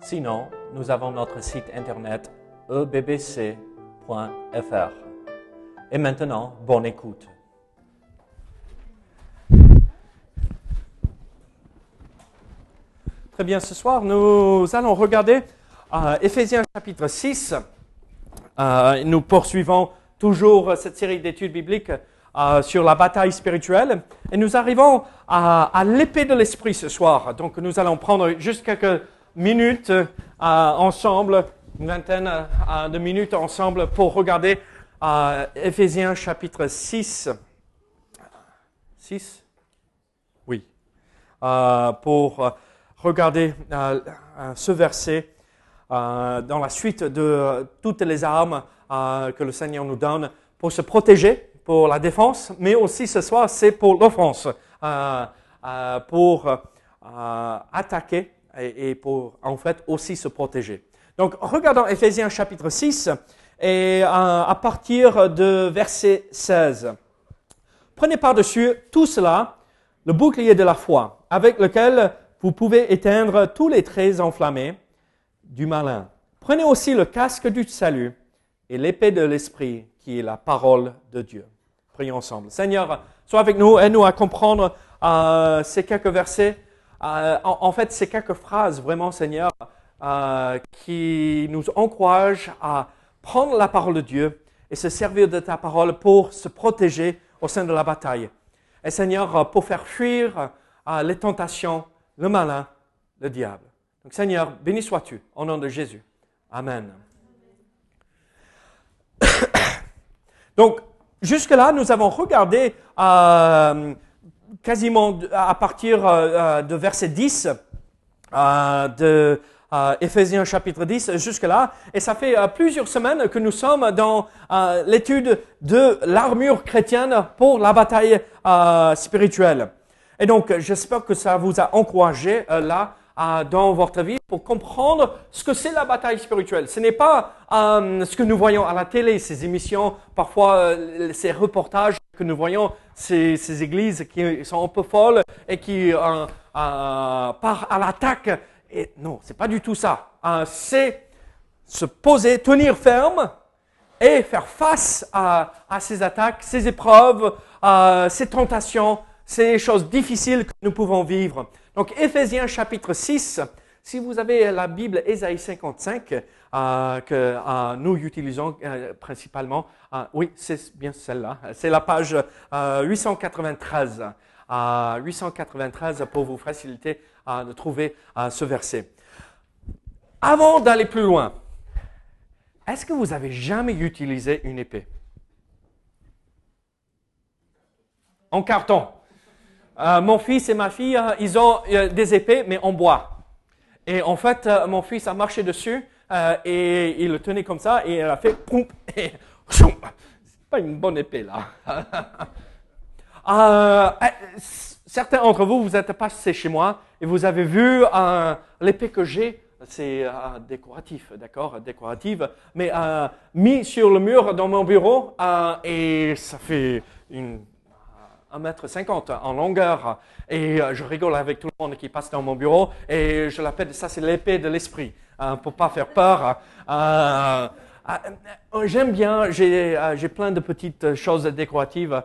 Sinon, nous avons notre site internet ebbc.fr. Et maintenant, bonne écoute. Très bien, ce soir, nous allons regarder euh, Éphésiens chapitre 6. Euh, nous poursuivons toujours cette série d'études bibliques euh, sur la bataille spirituelle. Et nous arrivons à, à l'épée de l'esprit ce soir. Donc nous allons prendre juste quelques minutes euh, ensemble, une vingtaine euh, de minutes ensemble pour regarder euh, Éphésiens chapitre 6. 6 Oui. Pour regarder ce verset dans la suite de toutes les armes que le Seigneur nous donne pour se protéger, pour la défense, mais aussi ce soir, c'est pour l'offense, pour attaquer et, pour en fait aussi se protéger. Donc regardons Ephésiens chapitre 6 et à partir de verset 16. Prenez par-dessus tout cela le bouclier de la foi, avec lequel vous pouvez éteindre tous les traits enflammés du malin. Prenez aussi le casque du salut et l'épée de l'esprit qui est la parole de Dieu. Prions ensemble. Seigneur, sois avec nous, aide-nous à comprendre euh, ces quelques versets. Euh, en, fait, ces quelques phrases, vraiment, Seigneur, euh, qui nous encouragent à prendre la parole de Dieu et se servir de ta parole pour se protéger au sein de la bataille. Et Seigneur, pour faire fuir euh, les tentations, le malin, le diable. Donc Seigneur, béni sois-tu au nom de Jésus. Amen. Donc, jusque-là, nous avons regardé euh, quasiment à partir euh, de verset 10 euh, de euh, Éphésiens chapitre 10 jusque-là. Et ça fait euh, plusieurs semaines que nous sommes dans euh, l'étude de l'armure chrétienne pour la bataille euh, spirituelle. Et donc, j'espère que ça vous a encouragé là dans votre vie pour comprendre ce que c'est la bataille spirituelle. Ce n'est pas euh, ce que nous voyons à la télé, ces émissions, parfois euh, ces reportages que nous voyons, ces, églises qui sont un peu folles et qui euh, euh partent à l'attaque. Et non, c'est pas du tout ça. Euh, c'est se poser, tenir ferme et faire face à, à ces attaques, ces épreuves, ces tentations, ces choses difficiles que nous pouvons vivre. Donc, Éphésiens chapitre 6, si vous avez la Bible Ésaïe 55, euh, que euh, nous utilisons euh, principalement, oui, c'est bien celle-là, c'est la page 893. 893 pour vous faciliter de trouver ce verset. Avant d'aller plus loin, est-ce que vous avez jamais utilisé une épée? En carton mon fils et ma fille, ils ont des épées, mais en bois. Et en fait, euh, mon fils a marché dessus euh, et il le tenait comme ça et il a fait poum et c'est pas une bonne épée là. certains d'entre vous, vous êtes passés chez moi et vous avez vu l'épée que j'ai. C'est décoratif, d'accord, décorative, mais mis sur le mur dans mon bureau et ça fait une 1m50 en longueur. Et euh, je rigole avec tout le monde qui passe dans mon bureau. Et je l'appelle, ça c'est l'épée de l'esprit, hein, pour pas faire peur. Euh, euh, J'aime bien, j'ai plein de petites choses décoratives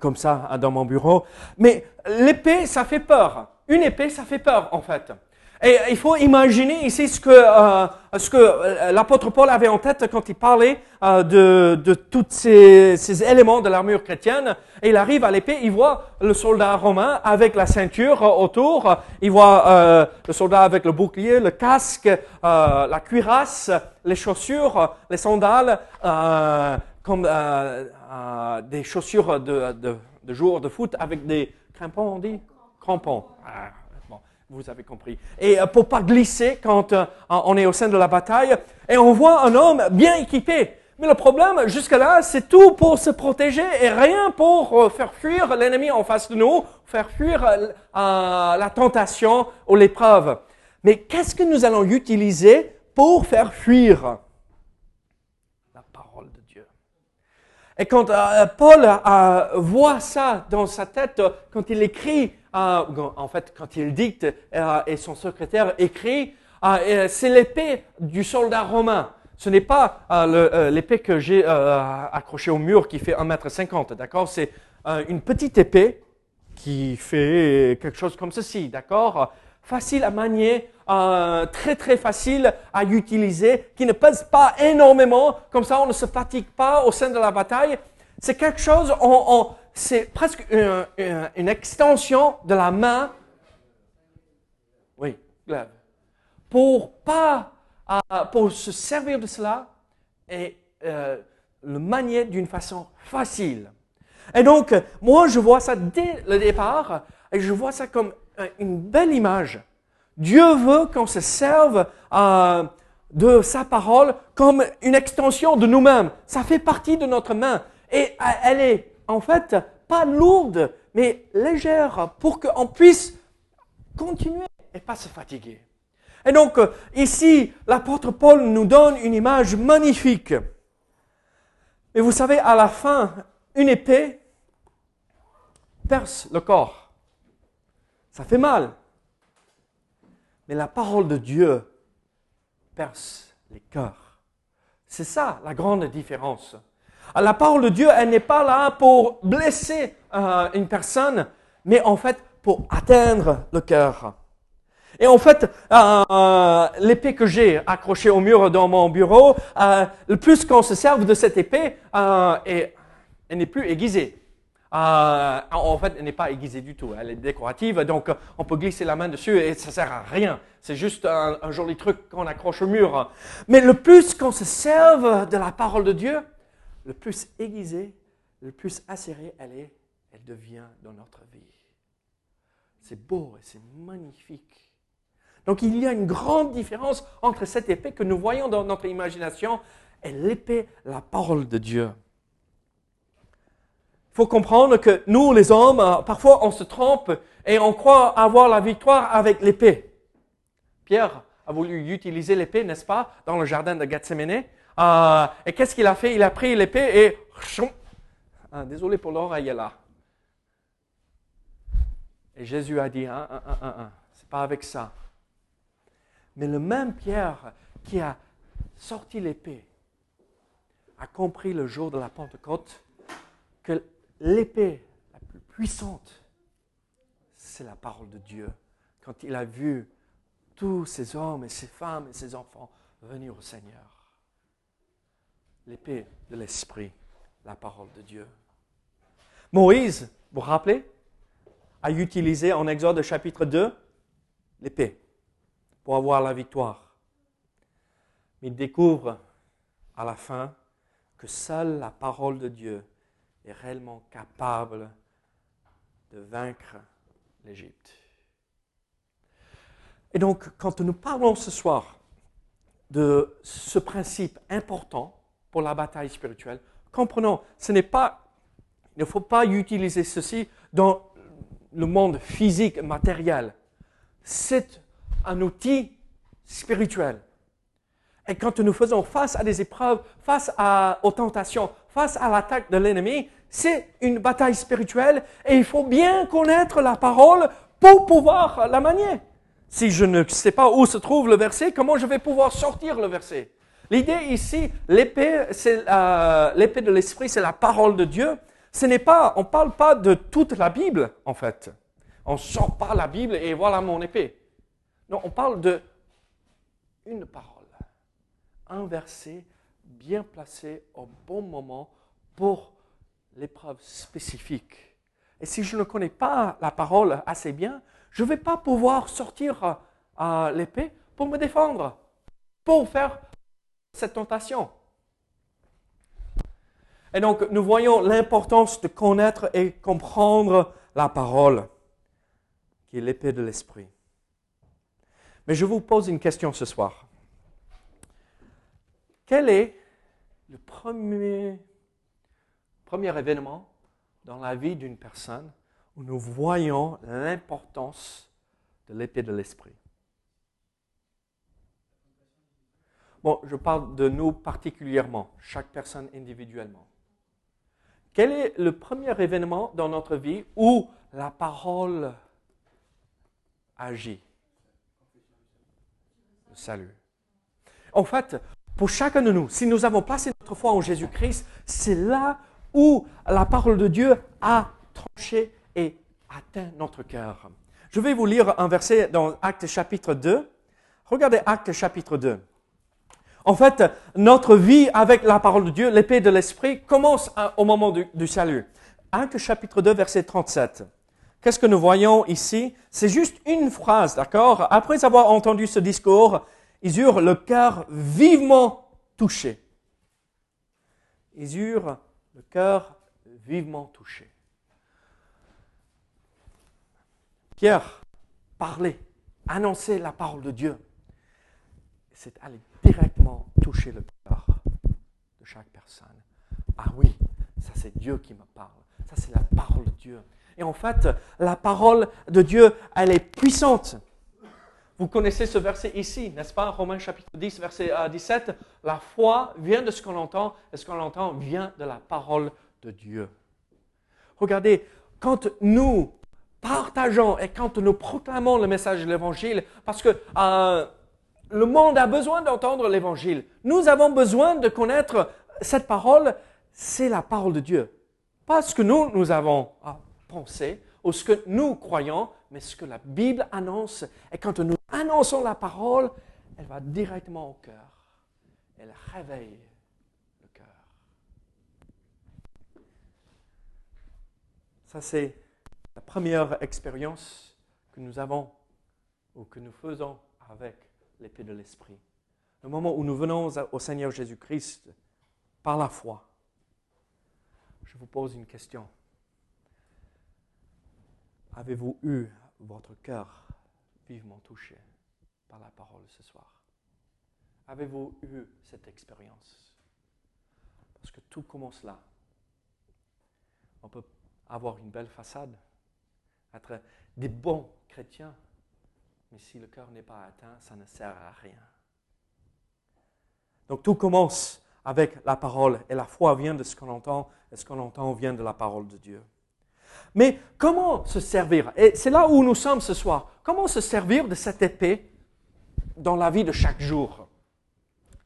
comme ça dans mon bureau. Mais l'épée, ça fait peur. Une épée, ça fait peur en fait. Et il faut imaginer ici ce que, euh, ce que euh, l'apôtre Paul avait en tête quand il parlait euh, de, de tous ces, ces, éléments de l'armure chrétienne. Et il arrive à l'épée, il voit le soldat romain avec la ceinture autour, il voit euh, le soldat avec le bouclier, le casque, euh, la cuirasse, les chaussures, les sandales, comme des chaussures de, de, de jour de foot avec des crampons, on dit? Crampons. Ah vous avez compris. Et euh, pour pas glisser quand euh, on est au sein de la bataille, et on voit un homme bien équipé. Mais le problème, jusque-là, c'est tout pour se protéger et rien pour euh, faire fuir l'ennemi en face de nous, faire fuir la tentation ou l'épreuve. Mais qu'est-ce que nous allons utiliser pour faire fuir? La parole de Dieu Et quand Paul voit ça dans sa tête, quand il écrit ah, en fait, quand il dicte euh, et son secrétaire écrit, euh, c'est l'épée du soldat romain. Ce n'est pas euh, l'épée que j'ai accrochée au mur qui fait 1m50, d'accord? C'est une petite épée qui fait quelque chose comme ceci, d'accord? Facile à manier, très très facile à utiliser, qui ne pèse pas énormément, comme ça on ne se fatigue pas au sein de la bataille. C'est quelque chose, on, c'est presque une, extension de la main. Oui, Pour pas, euh, pour se servir de cela et euh, le manier d'une façon facile. Et donc, moi, je vois ça dès le départ, et je vois ça comme une belle image. Dieu veut qu'on se serve euh, de sa parole comme une extension de nous-mêmes. Ça fait partie de notre main. Et elle est en fait, pas lourde, mais légère pour qu'on puisse continuer et pas se fatiguer. Et donc, euh, ici, l'apôtre Paul nous donne une image magnifique. Et vous savez, à la fin, une épée perce le corps. Ça fait mal. Mais la parole de Dieu perce les cœurs. C'est ça la grande différence. La parole de Dieu, elle n'est pas là pour blesser euh, une personne, mais en fait pour atteindre le cœur. Et en fait, euh, l'épée que j'ai accrochée au mur dans mon bureau, euh, le plus qu'on se serve de cette épée, elle n'est plus aiguisée. en fait, elle n'est pas aiguisée du tout. Elle est décorative, donc on peut glisser la main dessus et ça sert à rien. C'est juste un joli truc qu'on accroche au mur. Mais le plus qu'on se serve de la parole de Dieu, le plus aiguisée, le plus acérée elle est, elle devient dans notre vie. C'est beau et c'est magnifique. Donc il y a une grande différence entre cette épée que nous voyons dans notre imagination et l'épée, la parole de Dieu. Il faut comprendre que nous, les hommes, euh, parfois on se trompe et on croit avoir la victoire avec l'épée. Pierre a voulu utiliser l'épée, n'est-ce pas, dans le jardin de Gethsemane euh, et qu'est-ce qu'il a fait? Il a pris l'épée et... Ah, désolé pour l'oreille là. Et Jésus a dit, hein, hein, hein, c'est pas avec ça. Mais le même Pierre qui a sorti l'épée a compris le jour de la Pentecôte que l'épée la plus puissante, c'est la parole de Dieu. Quand il a vu tous ces hommes et ces femmes et ces enfants venir au Seigneur l'épée de l'Esprit, la parole de Dieu. Moïse, vous vous rappelez, a utilisé en Exode chapitre 2 l'épée pour avoir la victoire. Mais il découvre à la fin que seule la parole de Dieu est réellement capable de vaincre l'Égypte. Et donc, quand nous parlons ce soir de ce principe important, pour la bataille spirituelle. Comprenons, ce n'est pas, il ne faut pas utiliser ceci dans le monde physique, matériel. C'est un outil spirituel. Et quand nous faisons face à des épreuves, face à, aux tentations, face à l'attaque de l'ennemi, c'est une bataille spirituelle et il faut bien connaître la parole pour pouvoir la manier. Si je ne sais pas où se trouve le verset, comment je vais pouvoir sortir le verset? L'idée ici, l'épée, c'est euh, l'épée de l'esprit, c'est la parole de Dieu. Ce n'est pas, on parle pas de toute la Bible en fait. On sort pas la Bible et voilà mon épée. Non, on parle de une parole, un verset bien placé au bon moment pour l'épreuve spécifique. Et si je ne connais pas la parole assez bien, je ne vais pas pouvoir sortir euh, l'épée pour me défendre, pour faire cette tentation. Et donc, nous voyons l'importance de connaître et comprendre la parole, qui est l'épée de l'esprit. Mais je vous pose une question ce soir. Quel est le premier, premier événement dans la vie d'une personne où nous voyons l'importance de l'épée de l'esprit? Bon, je parle de nous particulièrement, chaque personne individuellement. Quel est le premier événement dans notre vie où la parole agit? Le salut. En fait, pour chacun de nous, si nous avons placé notre foi en Jésus-Christ, c'est là où la parole de Dieu a tranché et atteint notre cœur. Je vais vous lire un verset dans Actes chapitre 2. Regardez Actes chapitre 2. En fait, notre vie avec la parole de Dieu, l'épée de l'esprit, commence au moment du, salut. Acte chapitre 2, verset 37. Qu'est-ce que nous voyons ici? C'est juste une phrase, d'accord? Après avoir entendu ce discours, ils eurent le cœur vivement touché. Ils eurent le cœur vivement touché. Pierre parlait, annonçait la parole de Dieu. C'est allé directement toucher le cœur de chaque personne. Ah oui, ça c'est Dieu qui me parle. Ça c'est la parole de Dieu. Et en fait, la parole de Dieu, elle est puissante. Vous connaissez ce verset ici, n'est-ce pas? Romains chapitre 10, verset 17. Euh, la foi vient de ce qu'on entend, et ce qu'on entend vient de la parole de Dieu. Regardez, quand nous partageons et quand nous proclamons le message de l'Évangile, parce que euh, le monde a besoin d'entendre l'évangile. Nous avons besoin de connaître cette parole. C'est la parole de Dieu. Pas ce que nous, nous avons pensé ou ce que nous croyons, mais ce que la Bible annonce. Et quand nous annonçons la parole, elle va directement au cœur. Elle réveille le cœur. Ça, c'est la première expérience que nous avons ou que nous faisons avec l'épée de l'Esprit. Le moment où nous venons au Seigneur Jésus-Christ par la foi. Je vous pose une question. Avez-vous eu votre cœur vivement touché par la parole ce soir? Avez-vous eu cette expérience? Parce que tout commence là. On peut avoir une belle façade, être des bons chrétiens, mais si le cœur n'est pas atteint, ça ne sert à rien. Donc tout commence avec la parole et la foi vient de ce qu'on entend et ce qu'on entend vient de la parole de Dieu. Mais comment se servir? Et c'est là où nous sommes ce soir. Comment se servir de cette épée dans la vie de chaque jour?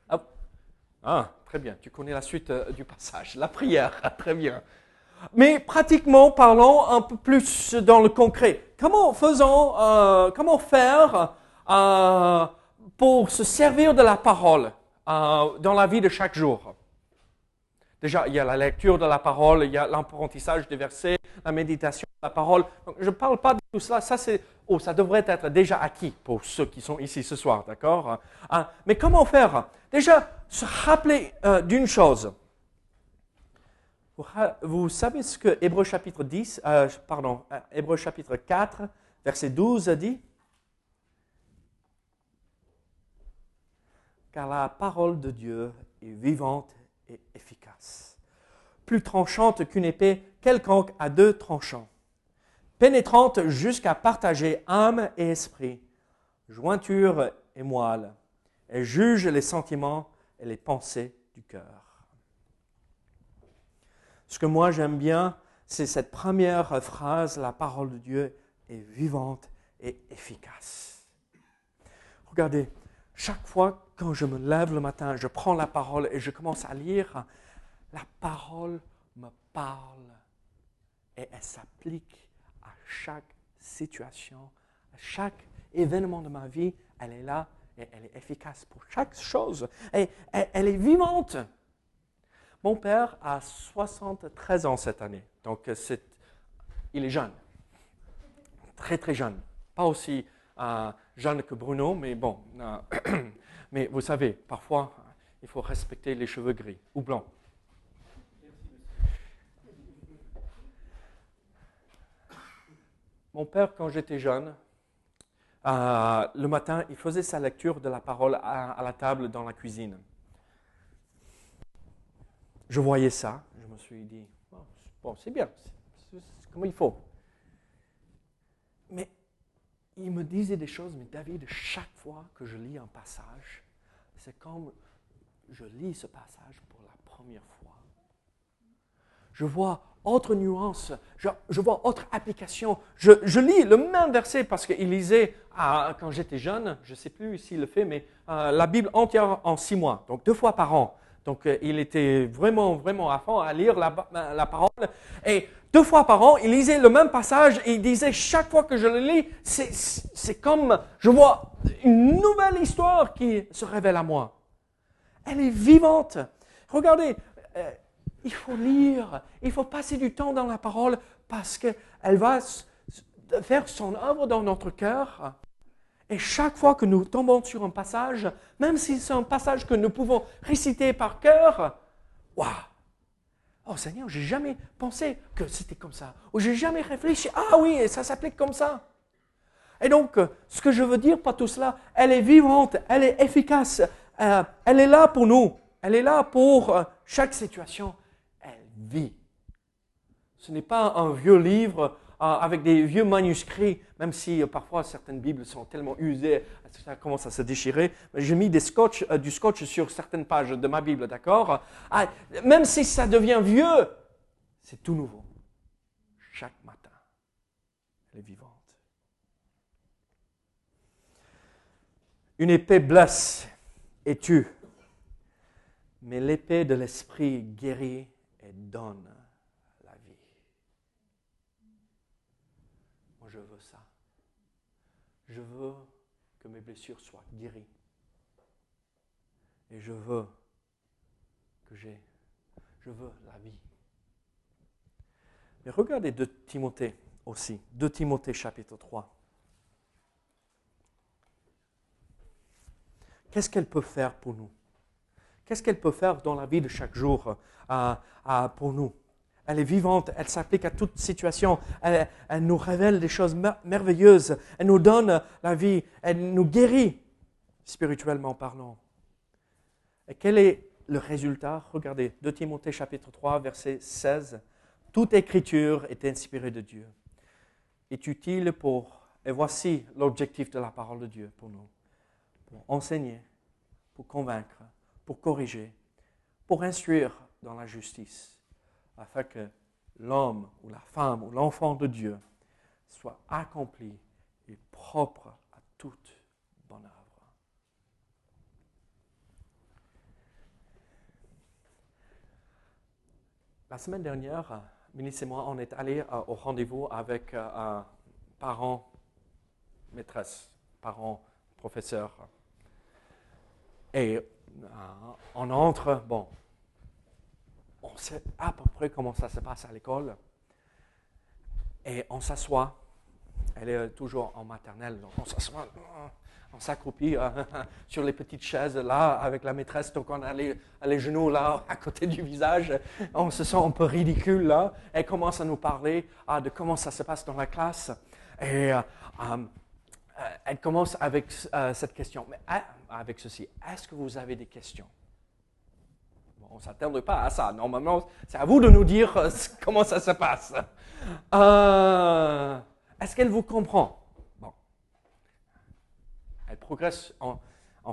Ah, ah très bien, tu connais la suite euh, du passage. La prière, très bien. Mais pratiquement parlons un peu plus dans le concret. Comment faisons, euh, comment faire euh, pour se servir de la parole euh, dans la vie de chaque jour? Déjà, il y a la lecture de la parole, il y a l'apprentissage des versets, la méditation de la parole. je ne parle pas de tout cela. Ça, c'est, oh, ça devrait être déjà acquis pour ceux qui sont ici ce soir, d'accord? Mais comment faire? Déjà, se rappeler d'une chose. Vous savez ce que Hébreu chapitre 10, euh, pardon, euh, Hébreu chapitre 4, verset 12 dit? Car la parole de Dieu est vivante et efficace, plus tranchante qu'une épée quelconque à deux tranchants, pénétrante jusqu'à partager âme et esprit, jointure et moelle, et juge les sentiments et les pensées du cœur. Ce que moi j'aime bien, c'est cette première phrase, la parole de Dieu est vivante et efficace. Regardez, chaque fois quand je me lève le matin, je prends la parole et je commence à lire, la parole me parle et elle s'applique à chaque situation, à chaque événement de ma vie. Elle est là et elle est efficace pour chaque chose. Et elle est vivante. Mon père a 73 ans cette année, donc euh, il est jeune, très très jeune. Pas aussi euh, jeune que Bruno, mais bon. Euh, mais vous savez, parfois, il faut respecter les cheveux gris ou blancs. Mon père, quand j'étais jeune, le matin, il faisait sa lecture de la parole à, la table dans la cuisine. Je voyais ça, je me suis dit, oh, bon, c'est bien, c'est comme il faut. Mais il me disait des choses, mais David, chaque fois que je lis un passage, c'est comme je lis ce passage pour la première fois. Je vois autre nuance, je, vois autre application. Je, lis le même verset parce qu'il lisait ah, quand j'étais jeune, je ne sais plus s'il le fait, mais euh, la Bible entière en six mois, donc deux fois par an. Donc euh, il était vraiment, vraiment à fond à lire la, la, parole. Et deux fois par an, il lisait le même passage et il disait chaque fois que je le lis, c'est comme je vois une nouvelle histoire qui se révèle à moi. Elle est vivante. Regardez, euh, il faut lire, il faut passer du temps dans la parole parce qu'elle va faire son œuvre dans notre cœur. Et chaque fois que nous tombons sur un passage, même si c'est un passage que nous pouvons réciter par cœur, waouh! Oh Seigneur, j'ai jamais pensé que c'était comme ça. Ou j'ai jamais réfléchi, ah oui, ça s'applique comme ça. Et donc, ce que je veux dire par tout cela, elle est vivante, elle est efficace, euh, elle est là pour nous, elle est là pour euh, chaque situation vie. Ce n'est pas un vieux livre euh, avec des vieux manuscrits, même si euh, parfois certaines Bibles sont tellement usées, ça commence à se déchirer. J'ai mis euh, du scotch sur certaines pages de ma Bible, d'accord? Ah, Même si ça devient vieux, c'est tout nouveau. Chaque matin, elle est vivante. Une épée blesse et tue, mais l'épée de l'esprit guérit donne la vie. Moi, je veux ça. Je veux que mes blessures soient guéries. Et je veux que j'ai, je veux la vie. Mais regardez de Timothée aussi, de Timothée chapitre 3. Qu'est-ce qu'elle peut faire pour nous? Qu'est-ce qu'elle peut faire dans la vie de chaque jour pour nous? Elle est vivante, elle s'applique à toute situation, elle, nous révèle des choses merveilleuses, elle nous donne la vie, elle nous guérit spirituellement parlant. Et quel est le résultat? Regardez, 2 Timothée chapitre 3, verset 16. Toute écriture est inspirée de Dieu, est utile pour, et voici l'objectif de la parole de Dieu pour nous, pour enseigner, pour convaincre, pour corriger, pour instruire dans la justice, afin que l'homme ou la femme ou l'enfant de Dieu soit accompli et propre à toute bonne œuvre. La semaine dernière, Ministre et moi, on est allé euh, au rendez-vous avec euh, un parent maîtresse, parent professeur. Et euh, on entre, bon, on sait à peu près comment ça se passe à l'école. Et on s'assoit. Elle est toujours en maternelle, donc on s'assoit, on s'accroupit euh, sur les petites chaises là avec la maîtresse, donc on a les, genoux là à côté du visage. On se sent un peu ridicule là. Elle commence à nous parler ah, de comment ça se passe dans la classe. Et euh, euh, elle commence avec cette question, mais avec ceci, est-ce que vous avez des questions? On ne s'attendrait pas à ça. Normalement, c'est à vous de nous dire euh, comment ça se passe. Euh, est-ce qu'elle vous comprend? Bon. Elle progresse en,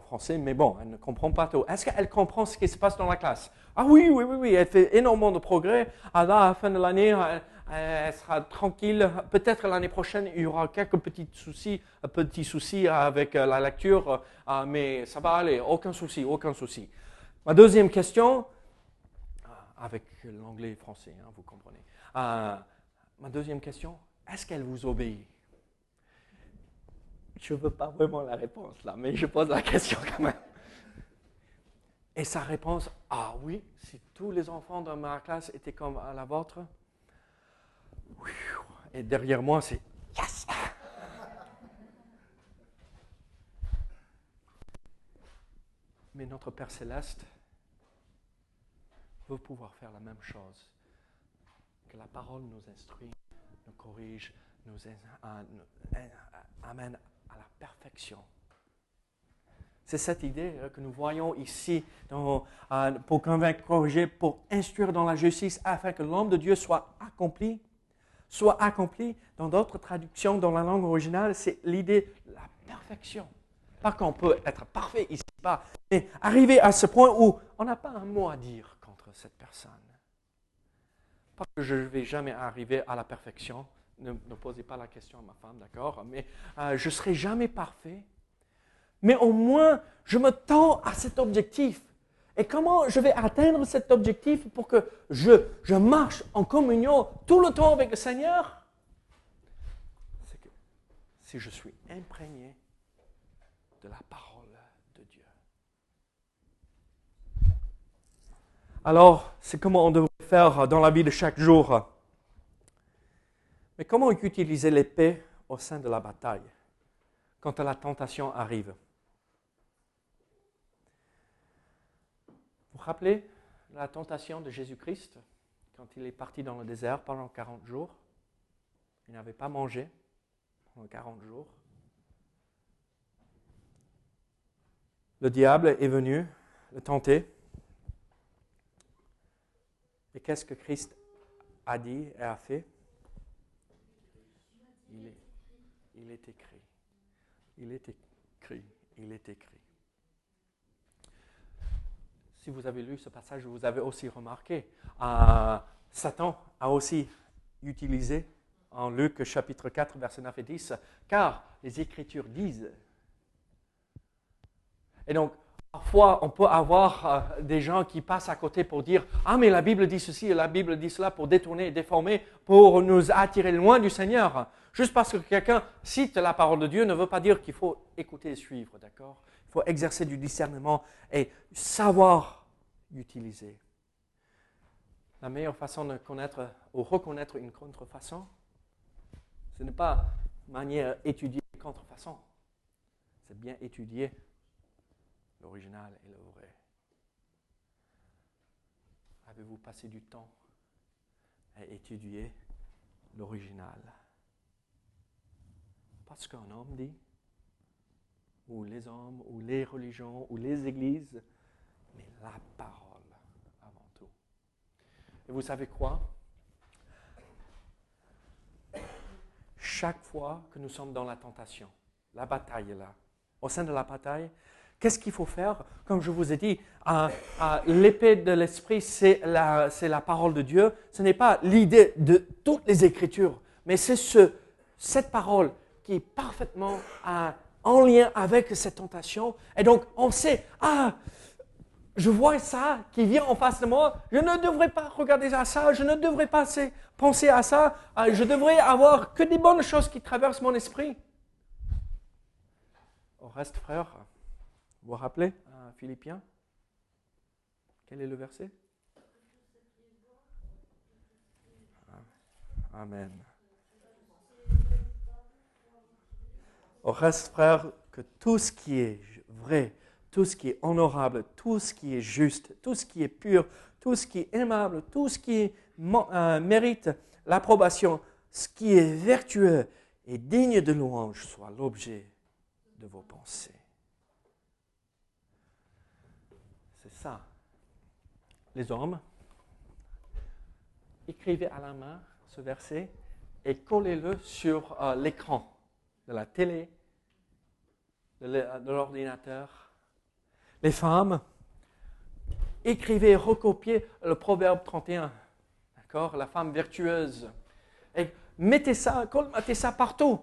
français, mais bon, elle ne comprend pas tout. Est-ce qu'elle comprend ce qui se passe dans la classe? Ah oui, oui, oui, oui, elle fait énormément de progrès. À la fin de l'année, elle, sera tranquille. Peut-être l'année prochaine, il y aura quelques petits soucis, petits soucis avec euh, la lecture, mais ça va aller, aucun souci, aucun souci. Ma deuxième question, avec l'anglais et français, hein, vous comprenez. Euh, ma deuxième question, est-ce qu'elle vous obéit? Je ne veux pas vraiment la réponse là, mais je pose la question quand même. Et sa réponse, ah oui, si tous les enfants de ma classe étaient comme à la vôtre, et derrière moi, c'est yes! Mais notre Père céleste pouvoir faire la même chose. Que la parole nous instruit, nous corrige, nous amène à la perfection. C'est cette idée euh, que nous voyons ici euh, pour convaincre, corriger, pour instruire dans la justice, afin que l'homme de Dieu soit accompli. Soit accompli. Dans d'autres traductions, dans la langue originale, c'est l'idée de la perfection. Pas qu'on peut être parfait ici, pas, mais arriver à ce point où on n'a pas un mot à dire cette personne. Pas que je ne vais jamais arriver à la perfection, ne, posez pas la question à ma femme, d'accord, mais euh, je ne serai jamais parfait mais au moins, je me tends à cet objectif. Et comment je vais atteindre cet objectif pour que je marche en communion tout le temps avec le Seigneur? C'est que si je suis imprégné de la parole de Dieu. Alors, c'est comment on devrait faire dans la vie de chaque jour? Mais comment utiliser l'épée au sein de la bataille quand la tentation arrive? Vous vous rappelez la tentation de Jésus-Christ quand il est parti dans le désert pendant 40 jours? Il n'avait pas mangé pendant 40 jours. Le diable est venu le tenter. Et qu'est-ce que Christ a dit et a fait? Il est, il est écrit. Il est écrit. Il est écrit si vous avez lu ce passage, vous avez aussi remarqué, euh, Satan a aussi utilisé en Luc chapitre 4, verset 9 et 10, car les Écritures disent. Et donc, parfois, on peut avoir euh, des gens qui passent à côté pour dire Ah, mais la Bible dit ceci et la Bible dit cela pour détourner et déformer, pour nous attirer loin du Seigneur. Juste parce que quelqu'un cite la parole de Dieu ne veut pas dire qu'il faut écouter et suivre, d'accord? Il faut exercer du discernement et savoir utiliser. La meilleure façon de connaître ou reconnaître une contrefaçon, ce n'est pas manière étudier une contrefaçon, c'est bien étudier l'original et le vrai. Avez-vous passé du temps à étudier l'original? Parce qu'un homme dit ou les hommes, ou les religions, ou les églises, mais la parole avant tout. Et vous savez quoi? Chaque fois que nous sommes dans la tentation, la bataille est là. Au sein de la bataille, qu'est-ce qu'il faut faire? Comme je vous ai dit, l'épée de l'esprit, c'est la, parole de Dieu. Ce n'est pas l'idée de toutes les Écritures, mais c'est ce, cette parole qui est parfaitement en lien avec cette tentation. Et donc, on sait, ah, je vois ça qui vient en face de moi, je ne devrais pas regarder à ça, je ne devrais pas penser à ça, ah, je devrais avoir que des bonnes choses qui traversent mon esprit. Au reste, frère, vous vous rappelez, Philippiens? Quel est le verset? Amen. Au reste, frère, que tout ce qui est vrai, tout ce qui est honorable, tout ce qui est juste, tout ce qui est pur, tout ce qui est aimable, tout ce qui euh, mérite l'approbation, ce qui est vertueux et digne de louange soit l'objet de vos pensées. C'est Les hommes, écrivez à la main ce verset et collez-le sur euh, l'écran de la télé, de l'ordinateur. Les femmes, écrivez, recopiez le proverbe 31. D'accord La femme vertueuse. Et mettez ça, mettez ça partout.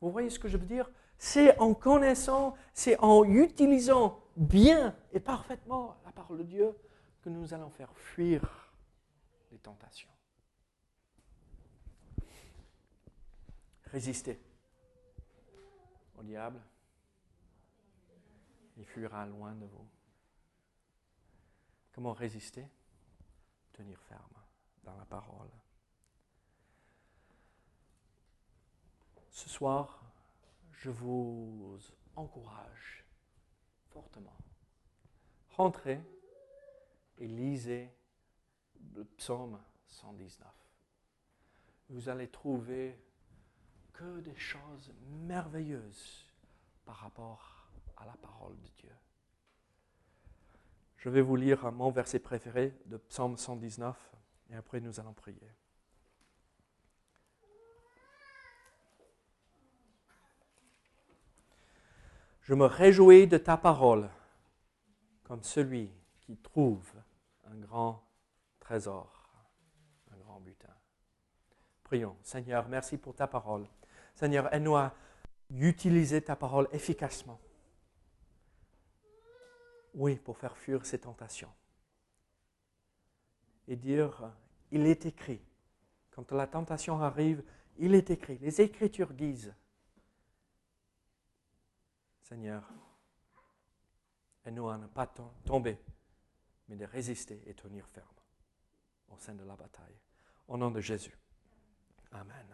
Vous voyez ce que je veux dire? C'est en connaissant, c'est en utilisant bien et parfaitement la parole de Dieu que nous allons faire fuir les tentations. Résister au diable, il fuira loin de vous. Comment résister? Tenir ferme dans la parole. Ce soir, je vous encourage fortement. Rentrez et lisez le psaume 119. Vous allez trouver que des choses merveilleuses par rapport à la parole de Dieu. Je vais vous lire mon verset préféré de Psaume 119 et après nous allons prier. Je me réjouis de ta parole comme celui qui trouve un grand trésor, un grand butin. Prions. Seigneur, merci pour ta parole. Seigneur, aide-nous à utiliser ta parole efficacement. Oui, pour faire fuir ces tentations. Et dire, il est écrit. Quand la tentation arrive, il est écrit. Les Écritures disent, Seigneur, aide-nous à ne pas tomber, mais de résister et tenir ferme au sein de la bataille. Au nom de Jésus. Amen.